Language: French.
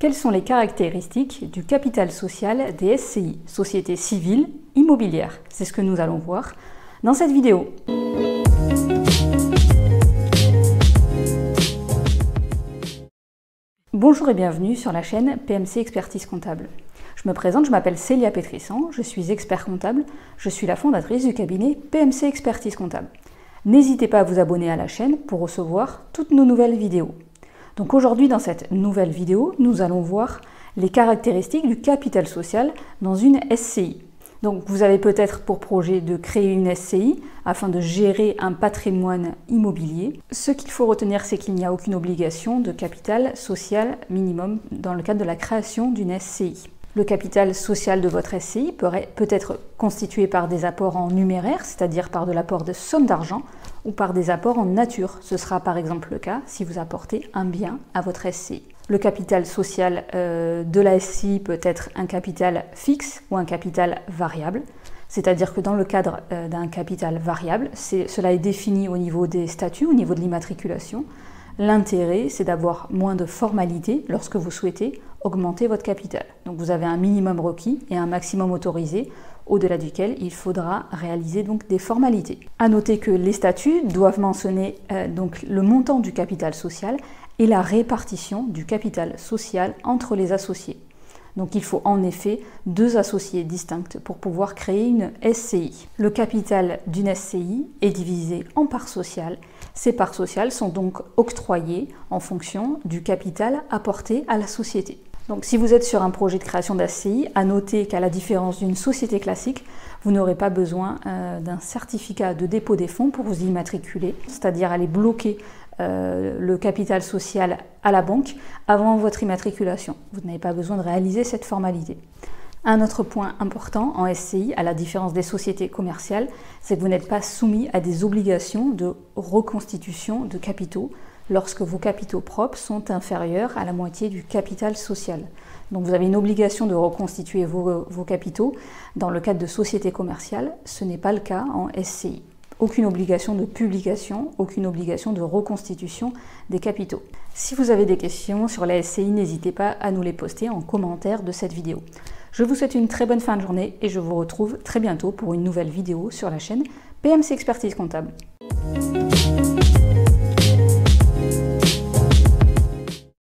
Quelles sont les caractéristiques du capital social des SCI, sociétés civiles immobilières C'est ce que nous allons voir dans cette vidéo. Bonjour et bienvenue sur la chaîne PMC Expertise Comptable. Je me présente, je m'appelle Célia Pétrissan, je suis expert comptable, je suis la fondatrice du cabinet PMC Expertise Comptable. N'hésitez pas à vous abonner à la chaîne pour recevoir toutes nos nouvelles vidéos. Donc aujourd'hui, dans cette nouvelle vidéo, nous allons voir les caractéristiques du capital social dans une SCI. Donc vous avez peut-être pour projet de créer une SCI afin de gérer un patrimoine immobilier. Ce qu'il faut retenir, c'est qu'il n'y a aucune obligation de capital social minimum dans le cadre de la création d'une SCI. Le capital social de votre SCI peut être constitué par des apports en numéraire, c'est-à-dire par de l'apport de sommes d'argent, ou par des apports en nature. Ce sera par exemple le cas si vous apportez un bien à votre SCI. Le capital social euh, de la SCI peut être un capital fixe ou un capital variable. C'est-à-dire que dans le cadre euh, d'un capital variable, cela est défini au niveau des statuts, au niveau de l'immatriculation. L'intérêt, c'est d'avoir moins de formalités lorsque vous souhaitez augmenter votre capital. Donc vous avez un minimum requis et un maximum autorisé au-delà duquel il faudra réaliser des formalités. À noter que les statuts doivent mentionner euh, le montant du capital social et la répartition du capital social entre les associés. Donc il faut en effet deux associés distincts pour pouvoir créer une SCI. Le capital d'une SCI est divisé en parts sociales. Ces parts sociales sont donc octroyées en fonction du capital apporté à la société. Donc si vous êtes sur un projet de création d'ACI, à noter qu'à la différence d'une société classique, vous n'aurez pas besoin euh, d'un certificat de dépôt des fonds pour vous immatriculer, c'est-à-dire aller bloquer euh, le capital social à la banque avant votre immatriculation. Vous n'avez pas besoin de réaliser cette formalité. Un autre point important en SCI, à la différence des sociétés commerciales, c'est que vous n'êtes pas soumis à des obligations de reconstitution de capitaux lorsque vos capitaux propres sont inférieurs à la moitié du capital social. Donc vous avez une obligation de reconstituer vos, capitaux. Dans le cadre de sociétés commerciales, ce n'est pas le cas en SCI. Aucune obligation de publication, aucune obligation de reconstitution des capitaux. Si vous avez des questions sur la SCI, n'hésitez pas à nous les poster en commentaire de cette vidéo. Je vous souhaite une très bonne fin de journée et je vous retrouve très bientôt pour une nouvelle vidéo sur la chaîne PMC Expertise Comptable.